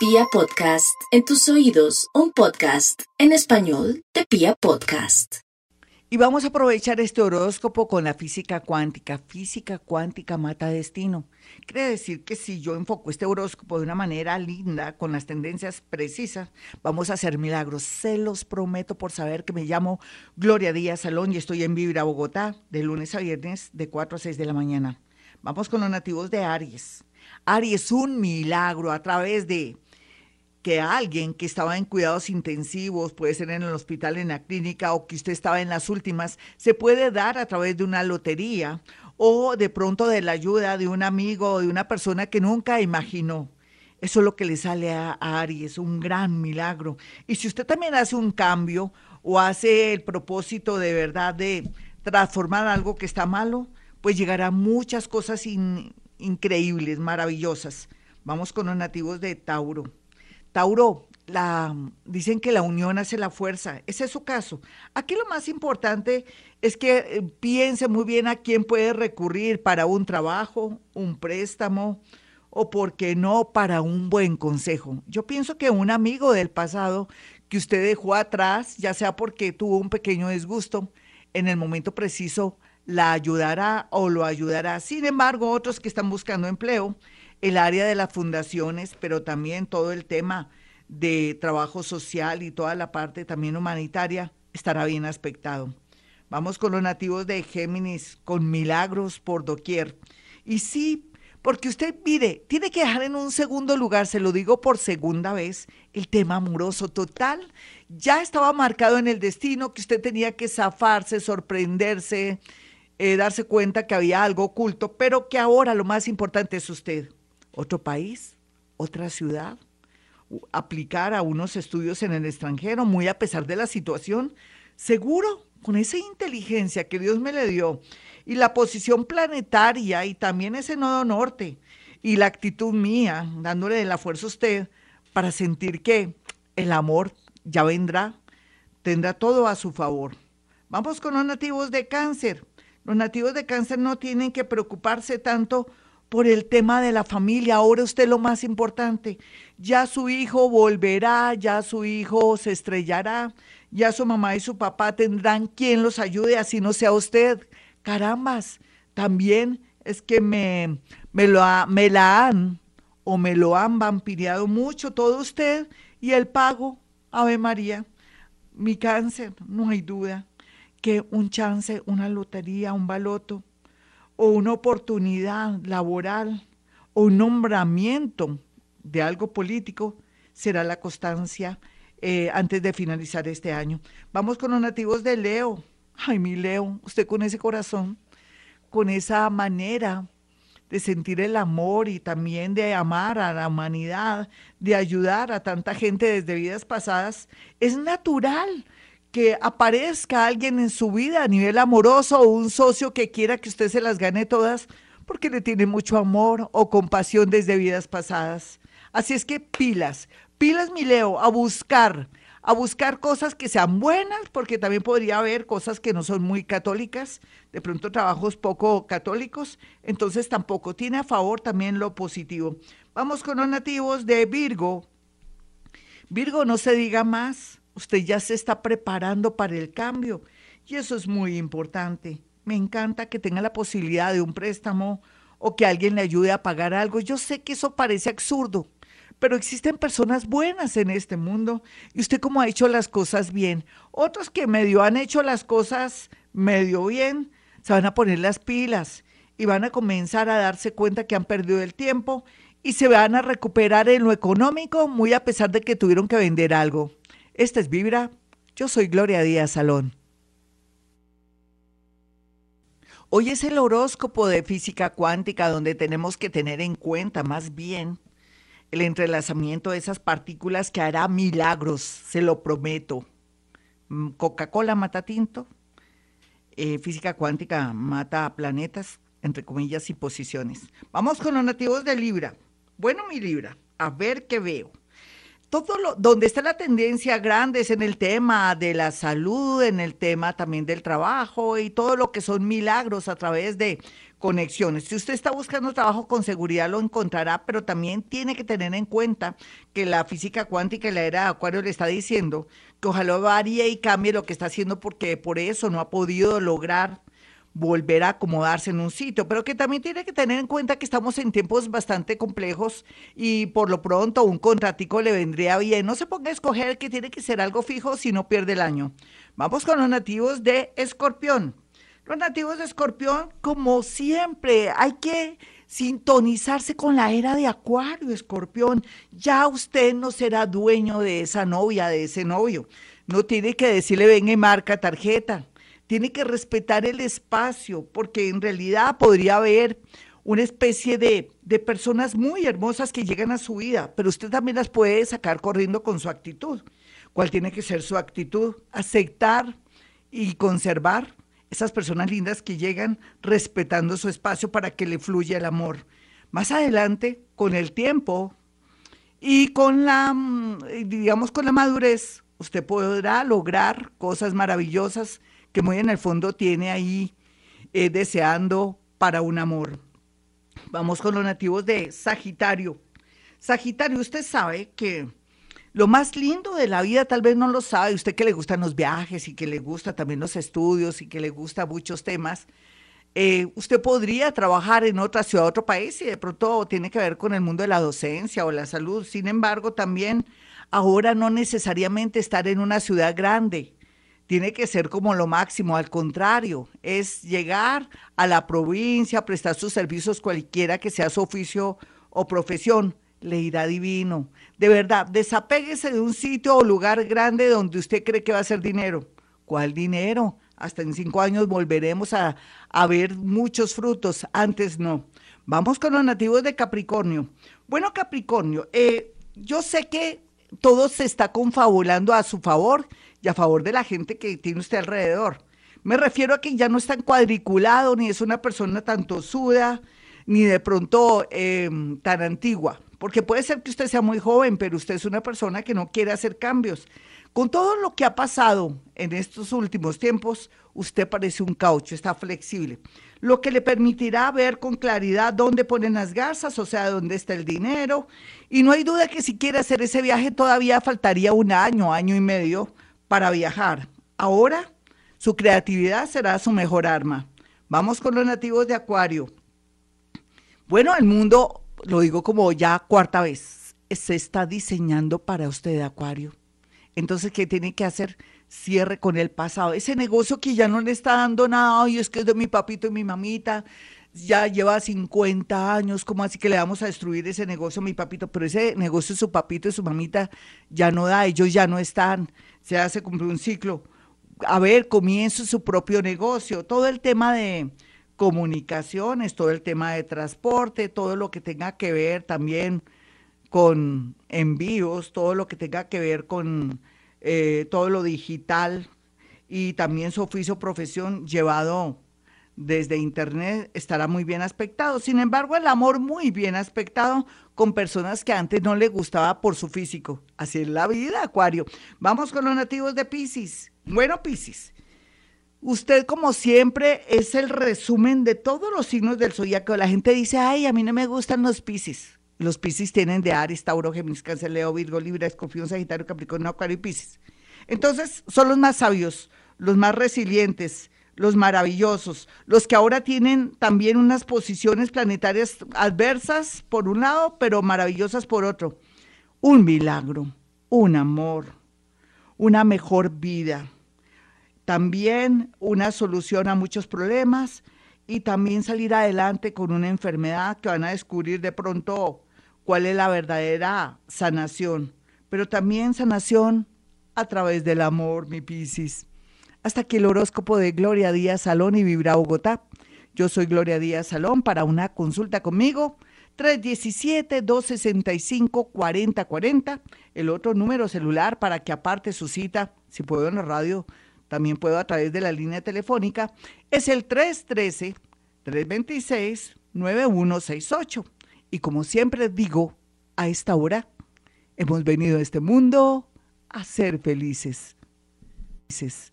Pia Podcast, en tus oídos, un podcast en español de Pia Podcast. Y vamos a aprovechar este horóscopo con la física cuántica. Física cuántica mata destino. Quiere decir que si yo enfoco este horóscopo de una manera linda, con las tendencias precisas, vamos a hacer milagros. Se los prometo por saber que me llamo Gloria Díaz Salón y estoy en Vibra, Bogotá, de lunes a viernes, de 4 a 6 de la mañana. Vamos con los nativos de Aries. Aries, un milagro a través de que alguien que estaba en cuidados intensivos, puede ser en el hospital, en la clínica, o que usted estaba en las últimas, se puede dar a través de una lotería o de pronto de la ayuda de un amigo o de una persona que nunca imaginó. Eso es lo que le sale a, Aries, un gran milagro. Y si usted también hace un cambio o hace el propósito de verdad de transformar algo que está malo, pues llegará muchas cosas increíbles, maravillosas. Vamos con los nativos de Tauro. Tauro, la, dicen que la unión hace la fuerza. Ese es su caso. Aquí lo más importante es que eh, piense muy bien a quién puede recurrir para un trabajo, un préstamo o, por qué no, para un buen consejo. Yo pienso que un amigo del pasado que usted dejó atrás, ya sea porque tuvo un pequeño disgusto, en el momento preciso la ayudará o lo ayudará. Sin embargo, otros que están buscando empleo, el área de las fundaciones, pero también todo el tema de trabajo social y toda la parte también humanitaria estará bien aspectado. Vamos con los nativos de Géminis, con milagros por doquier. Y sí, porque usted, mire, tiene que dejar en un segundo lugar, se lo digo por segunda vez, el tema amoroso total. Ya estaba marcado en el destino que usted tenía que zafarse, sorprenderse, eh, darse cuenta que había algo oculto, pero que ahora lo más importante es usted otro país, otra ciudad, aplicar a unos estudios en el extranjero, muy a pesar de la situación, seguro, con esa inteligencia que Dios me le dio y la posición planetaria y también ese nodo norte y la actitud mía, dándole la fuerza a usted para sentir que el amor ya vendrá, tendrá todo a su favor. Vamos con los nativos de cáncer. Los nativos de cáncer no tienen que preocuparse tanto por el tema de la familia. Ahora usted lo más importante, ya su hijo volverá, ya su hijo se estrellará, ya su mamá y su papá tendrán quien los ayude, así no sea usted. Carambas, también es que me, me, lo me la han o me lo han vampiriado mucho todo usted y el pago, Ave María, mi cáncer, no hay duda que un chance, una lotería, un baloto, o una oportunidad laboral o un nombramiento de algo político será la constancia eh, antes de finalizar este año. Vamos con los nativos de Leo. Ay, mi Leo, usted con ese corazón, con esa manera de sentir el amor y también de amar a la humanidad, de ayudar a tanta gente desde vidas pasadas, es natural que aparezca alguien en su vida a nivel amoroso o un socio que quiera que usted se las gane todas porque le tiene mucho amor o compasión desde vidas pasadas. Así es que pilas, pilas mi Leo, a buscar, a buscar cosas que sean buenas, porque también podría haber cosas que no son muy católicas, de pronto trabajos poco católicos, entonces tampoco tiene a favor también lo positivo. Vamos con los nativos de Virgo. Virgo, no se diga más usted ya se está preparando para el cambio y eso es muy importante. Me encanta que tenga la posibilidad de un préstamo o que alguien le ayude a pagar algo. Yo sé que eso parece absurdo, pero existen personas buenas en este mundo y usted como ha hecho las cosas bien. Otros que medio han hecho las cosas medio bien, se van a poner las pilas y van a comenzar a darse cuenta que han perdido el tiempo y se van a recuperar en lo económico muy a pesar de que tuvieron que vender algo. Esta es Vibra. Yo soy Gloria Díaz Salón. Hoy es el horóscopo de física cuántica donde tenemos que tener en cuenta más bien el entrelazamiento de esas partículas que hará milagros, se lo prometo. Mm, Coca-Cola mata tinto, eh, física cuántica mata planetas, entre comillas, y posiciones. Vamos con los nativos de Libra. Bueno, mi Libra, a ver qué veo todo lo, donde está la tendencia grande es en el tema de la salud, en el tema también del trabajo y todo lo que son milagros a través de conexiones. Si usted está buscando trabajo con seguridad lo encontrará, pero también tiene que tener en cuenta que la física cuántica y la era de Acuario le está diciendo que ojalá varíe y cambie lo que está haciendo porque por eso no ha podido lograr volver a acomodarse en un sitio, pero que también tiene que tener en cuenta que estamos en tiempos bastante complejos y por lo pronto un contratico le vendría bien. No se ponga a escoger que tiene que ser algo fijo si no pierde el año. Vamos con los nativos de Escorpión. Los nativos de Escorpión, como siempre, hay que sintonizarse con la era de Acuario, Escorpión. Ya usted no será dueño de esa novia, de ese novio. No tiene que decirle, venga y marca tarjeta. Tiene que respetar el espacio, porque en realidad podría haber una especie de, de personas muy hermosas que llegan a su vida, pero usted también las puede sacar corriendo con su actitud. ¿Cuál tiene que ser su actitud? Aceptar y conservar esas personas lindas que llegan respetando su espacio para que le fluya el amor. Más adelante, con el tiempo y con la, mm, digamos, con la madurez, usted podrá lograr cosas maravillosas que muy en el fondo tiene ahí eh, deseando para un amor. Vamos con los nativos de Sagitario. Sagitario, usted sabe que lo más lindo de la vida tal vez no lo sabe, usted que le gustan los viajes y que le gusta también los estudios y que le gusta muchos temas, eh, usted podría trabajar en otra ciudad, otro país y de pronto tiene que ver con el mundo de la docencia o la salud. Sin embargo, también ahora no necesariamente estar en una ciudad grande tiene que ser como lo máximo, al contrario, es llegar a la provincia, prestar sus servicios cualquiera que sea su oficio o profesión, le irá divino. De verdad, desapéguese de un sitio o lugar grande donde usted cree que va a ser dinero. ¿Cuál dinero? Hasta en cinco años volveremos a, a ver muchos frutos, antes no. Vamos con los nativos de Capricornio. Bueno, Capricornio, eh, yo sé que todo se está confabulando a su favor y a favor de la gente que tiene usted alrededor. Me refiero a que ya no es tan cuadriculado, ni es una persona tan tosuda, ni de pronto em, tan antigua porque puede ser que usted sea muy joven, pero usted es una persona que no quiere hacer cambios. Con todo lo que ha pasado en estos últimos tiempos, usted parece un caucho, está flexible, lo que le permitirá ver con claridad dónde ponen las garzas, o sea, dónde está el dinero. Y no hay duda que si quiere hacer ese viaje todavía faltaría un año, año y medio para viajar. Ahora, su creatividad será su mejor arma. Vamos con los nativos de Acuario. Bueno, el mundo lo digo como ya cuarta vez, se está diseñando para usted, Acuario. Entonces, ¿qué tiene que hacer? Cierre con el pasado. Ese negocio que ya no le está dando nada, y es que es de mi papito y mi mamita, ya lleva 50 años, ¿cómo así que le vamos a destruir ese negocio mi papito? Pero ese negocio su papito y su mamita ya no da, ellos ya no están, se hace cumplir un ciclo. A ver, comienzo su propio negocio. Todo el tema de, comunicaciones, todo el tema de transporte, todo lo que tenga que ver también con envíos, todo lo que tenga que ver con eh, todo lo digital y también su oficio profesión llevado desde internet estará muy bien aspectado. Sin embargo, el amor muy bien aspectado con personas que antes no le gustaba por su físico. Así es la vida, Acuario. Vamos con los nativos de Pisces. Bueno, Pisces. Usted, como siempre, es el resumen de todos los signos del zodiaco. La gente dice, ay, a mí no me gustan los piscis. Los piscis tienen de Aries, Tauro, Géminis, Cáncer, Leo, Virgo, Libra, Escorpión, Sagitario, Capricornio, Acuario y Piscis. Entonces, son los más sabios, los más resilientes, los maravillosos, los que ahora tienen también unas posiciones planetarias adversas por un lado, pero maravillosas por otro. Un milagro, un amor, una mejor vida también una solución a muchos problemas y también salir adelante con una enfermedad que van a descubrir de pronto cuál es la verdadera sanación, pero también sanación a través del amor, mi Piscis. Hasta aquí el horóscopo de Gloria Díaz Salón y Vibra Bogotá. Yo soy Gloria Díaz Salón para una consulta conmigo. 317-265-4040, el otro número celular para que aparte su cita, si puedo en la radio, también puedo a través de la línea telefónica, es el 313-326-9168. Y como siempre digo, a esta hora hemos venido a este mundo a ser felices. felices.